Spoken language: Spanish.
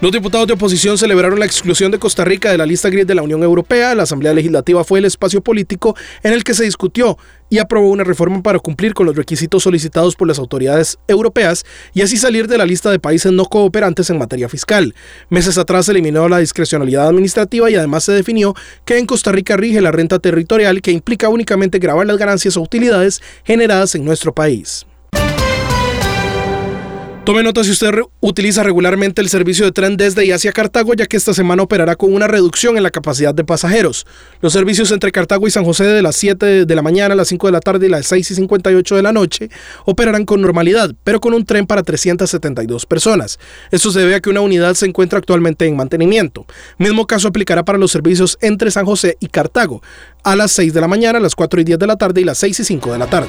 Los diputados de oposición celebraron la exclusión de Costa Rica de la lista gris de la Unión Europea. La Asamblea Legislativa fue el espacio político en el que se discutió y aprobó una reforma para cumplir con los requisitos solicitados por las autoridades europeas y así salir de la lista de países no cooperantes en materia fiscal. Meses atrás se eliminó la discrecionalidad administrativa y además se definió que en Costa Rica rige la renta territorial que implica únicamente grabar las ganancias o utilidades generadas en nuestro país. Tome nota si usted utiliza regularmente el servicio de tren desde y hacia Cartago, ya que esta semana operará con una reducción en la capacidad de pasajeros. Los servicios entre Cartago y San José de las 7 de la mañana a las 5 de la tarde y las 6 y 58 de la noche operarán con normalidad, pero con un tren para 372 personas. Esto se debe a que una unidad se encuentra actualmente en mantenimiento. Mismo caso aplicará para los servicios entre San José y Cartago, a las 6 de la mañana, las 4 y 10 de la tarde y las 6 y 5 de la tarde.